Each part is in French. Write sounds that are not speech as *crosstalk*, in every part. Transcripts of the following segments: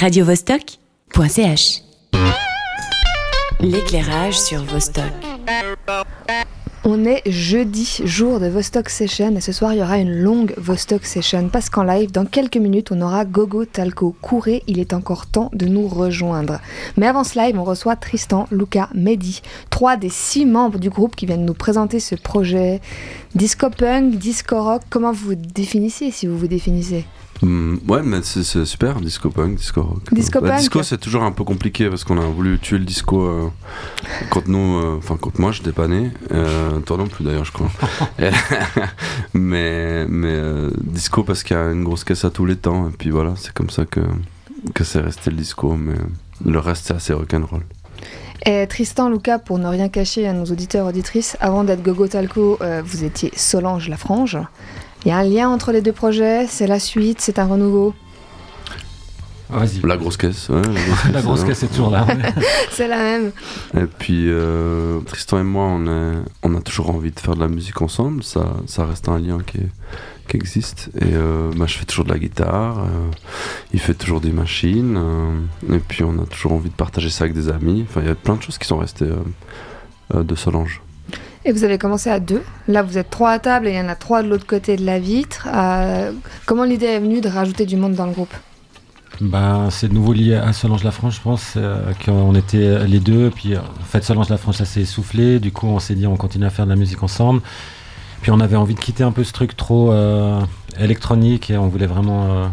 radiovostok.ch L'éclairage sur Vostok. On est jeudi, jour de Vostok Session, et ce soir il y aura une longue Vostok Session parce qu'en live, dans quelques minutes, on aura Gogo Talco. Courez, il est encore temps de nous rejoindre. Mais avant ce live, on reçoit Tristan, Luca, Mehdi, trois des six membres du groupe qui viennent nous présenter ce projet. Disco punk, disco rock, comment vous définissez si vous vous définissez? Mm, ouais, mais c'est super, disco punk, disco rock. Disco bah, punk. Disco, c'est toujours un peu compliqué parce qu'on a voulu tuer le disco euh, quand nous, euh, enfin quand moi j'étais pas né, euh, toi non plus d'ailleurs, je crois. *laughs* mais mais euh, disco parce qu'il y a une grosse caisse à tous les temps et puis voilà, c'est comme ça que que c'est resté le disco, mais le reste c'est assez rock'n'roll. Et Tristan, Luca, pour ne rien cacher à nos auditeurs auditrices, avant d'être Gogo Talco, euh, vous étiez Solange Lafrange. Il y a un lien entre les deux projets, c'est la suite, c'est un renouveau. Vas-y. La grosse caisse, ouais, *laughs* La grosse caisse est toujours là. *laughs* c'est la même. Et puis euh, Tristan et moi, on, est, on a toujours envie de faire de la musique ensemble. Ça, ça reste un lien qui, est- qui existe. Et euh, bah, je fais toujours de la guitare. euh, il fait toujours des machines. euh, et puis on a toujours envie de partager ça avec des amis. Enfin, il y a plein de choses qui sont restées euh, euh, de Solange. Et vous avez commencé à deux. Là, vous êtes trois à table et il y en a trois de l'autre côté de la vitre. Euh, comment l'idée est venue de rajouter du monde dans le groupe Bah, c'est de nouveau lié à Solange Lafranche, je pense, euh, qu'on était les deux. Puis euh, en fait, Solange Lafranche, ça s'est essoufflé. Du coup, on s'est dit, on continue à faire de la musique ensemble. Puis on avait envie de quitter un peu ce truc trop euh, électronique et on voulait vraiment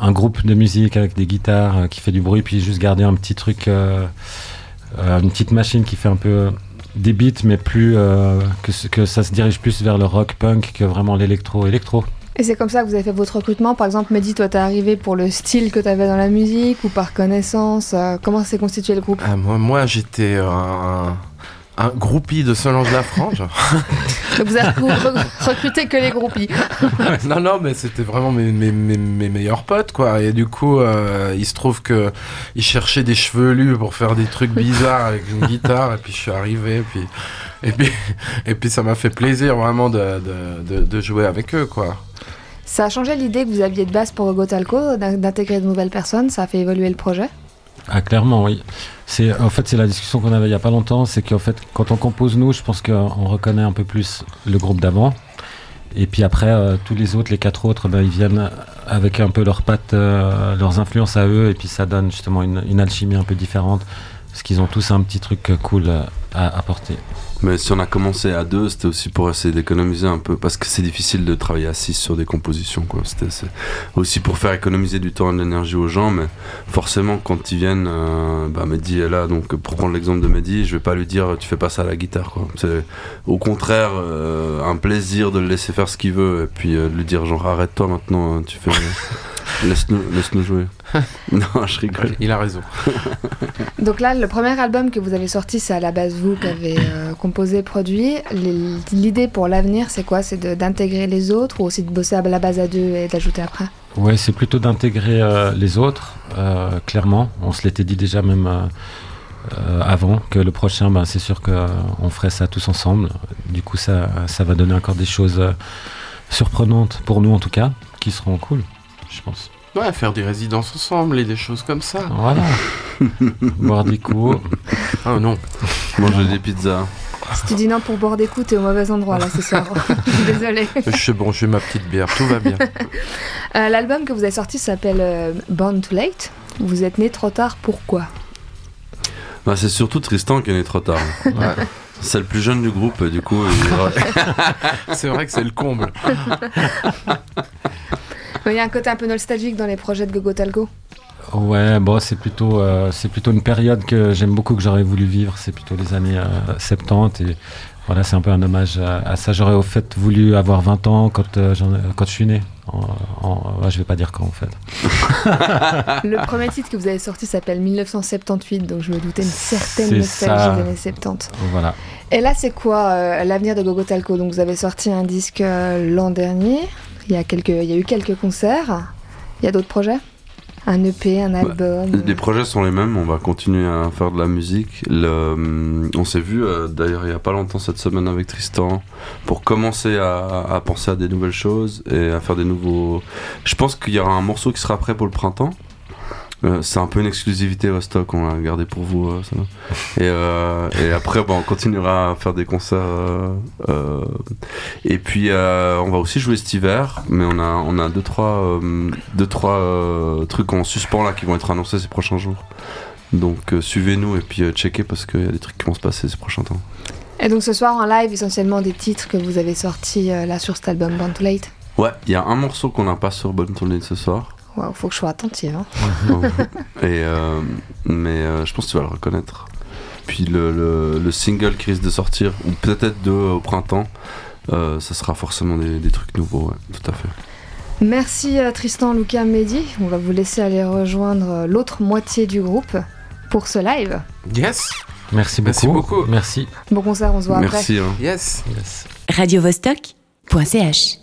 un groupe de musique avec des guitares qui fait du bruit, puis juste garder un petit truc, une petite machine qui fait un peu des beats, mais plus euh, que, ça se dirige plus vers le rock punk que vraiment l'électro électro. Et c'est comme ça que vous avez fait votre recrutement. Par exemple, Mehdi, toi, t'es arrivé pour le style que t'avais dans la musique ou par connaissance euh, Comment s'est constitué le groupe? Ah, moi, moi j'étais euh, un, un groupie de Solange Lafrange. *laughs* Vous avez recru- re- recruté que les groupies. *laughs* non, non, mais c'était vraiment mes, mes, mes, mes meilleurs potes, quoi. Et du coup, euh, il se trouve que ils cherchaient des chevelus pour faire des trucs bizarres avec une guitare. Et puis je suis arrivé, et puis, et puis, et puis ça m'a fait plaisir vraiment de, de, de, de jouer avec eux, quoi. Ça a changé l'idée que vous aviez de base pour Gogo Talco, d'in- d'intégrer de nouvelles personnes Ça a fait évoluer le projet? Ah clairement oui. C'est en fait c'est la discussion qu'on avait il y a pas longtemps, c'est qu'en fait quand on compose nous, je pense qu'on reconnaît un peu plus le groupe d'avant. Et puis après euh, tous les autres, les quatre autres, ben, ils viennent avec un peu leurs pattes, euh, leurs influences à eux, et puis ça donne justement une alchimie un peu différente, parce qu'ils ont tous un petit truc cool à apporter. Mais si on a commencé à deux, c'était aussi pour essayer d'économiser un peu, parce que c'est difficile de travailler à six sur des compositions. quoi. C'était c'est aussi pour faire économiser du temps et de l'énergie aux gens, mais forcément, quand ils viennent, euh, bah, Mehdi est là, donc pour prendre l'exemple de Mehdi, je vais pas lui dire tu fais pas ça à la guitare. quoi. C'est au contraire euh, un plaisir de le laisser faire ce qu'il veut, et puis euh, de lui dire genre arrête-toi maintenant, hein, tu fais. *laughs* Laisse-nous laisse jouer. *laughs* non, je rigole. Il a raison. *laughs* Donc là, le premier album que vous avez sorti, c'est à la base vous qui avez euh, composé, produit. L'idée pour l'avenir, c'est quoi? C'est d'intégrer les autres ou aussi de bosser à la base à deux et d'ajouter après? Ouais, c'est plutôt d'intégrer euh, les autres, euh, clairement. On se l'était dit déjà même euh, avant que le prochain, ben, c'est sûr qu'on ferait ça tous ensemble. Du coup, ça, ça va donner encore des choses euh, surprenantes pour nous en tout cas, qui seront cool, je pense. Ouais, faire des résidences ensemble et des choses comme ça. Voilà. *laughs* Boire des coups. Ah non. Manger des pizzas. Si tu dis non pour boire des coups, t'es au mauvais endroit là ce soir. *laughs* Désolée. Je sais bon, j'ai ma petite bière, tout va bien. *laughs* Euh, L'album que vous avez sorti s'appelle euh, Born Too Late. Vous êtes né trop tard, pourquoi? Bah, c'est surtout Tristan qui est né trop tard. Ouais. C'est le plus jeune du groupe, du coup, il- C'est vrai que c'est le comble. Il y a un côté un peu nostalgique dans les projets de Gogo Talco. Ouais, bon, c'est plutôt, euh, c'est plutôt une période que j'aime beaucoup, que j'aurais voulu vivre. C'est plutôt les années euh, 70. Et voilà, c'est un peu un hommage à, à ça. J'aurais au fait voulu avoir 20 ans quand, euh, quand je suis né. En, en- ouais, je vais pas dire quand en fait. *laughs* Le premier titre que vous avez sorti s'appelle 1978, donc je me doutais une certaine nostalgie des années 70. Voilà. Et là, c'est quoi euh, l'avenir de Gogo Talco Donc, vous avez sorti un disque euh, l'an dernier. Il y, a quelques, il y a eu quelques concerts. Il y a d'autres projets? Un EP, un album? Les projets sont les mêmes, on va continuer à faire de la musique. Le, hum, on s'est vu euh, d'ailleurs il n'y a pas longtemps cette semaine avec Tristan pour commencer à, à penser à des nouvelles choses et à faire des nouveaux. Je pense qu'il y aura un morceau qui sera prêt pour le printemps. Euh, c'est un peu une exclusivité Vostok, on l'a gardé pour vous. euh, ça va. Et, euh, et après, bon, on continuera à faire des concerts. et puis, on va aussi jouer cet hiver, mais on a, on a deux, trois, deux, trois trucs en suspens là qui vont être annoncés ces prochains jours. Donc, suivez-nous et puis checkez parce qu'il y a des trucs qui vont se passer ces prochains temps. Et donc ce soir en live, essentiellement des titres que vous avez sortis là sur cet album Born Too Late? Ouais, il y a un morceau qu'on n'a pas sur Bonne Tournée ce soir. Waouh, faut que je sois attentive. hein. Et, euh, mais euh, je pense que tu vas le reconnaître. Puis le, le- le single qui risque de sortir, ou peut-être deux au printemps, euh, ça sera forcément des, des trucs nouveaux, ouais, tout à fait. Merci Tristan, Lucas, Mehdi. On va vous laisser aller rejoindre l'autre moitié du groupe pour ce live. Yes, Merci beaucoup. Merci beaucoup. Merci. Bon concert, on se voit après. Merci. hein. yes. Yes. radiovostok.ch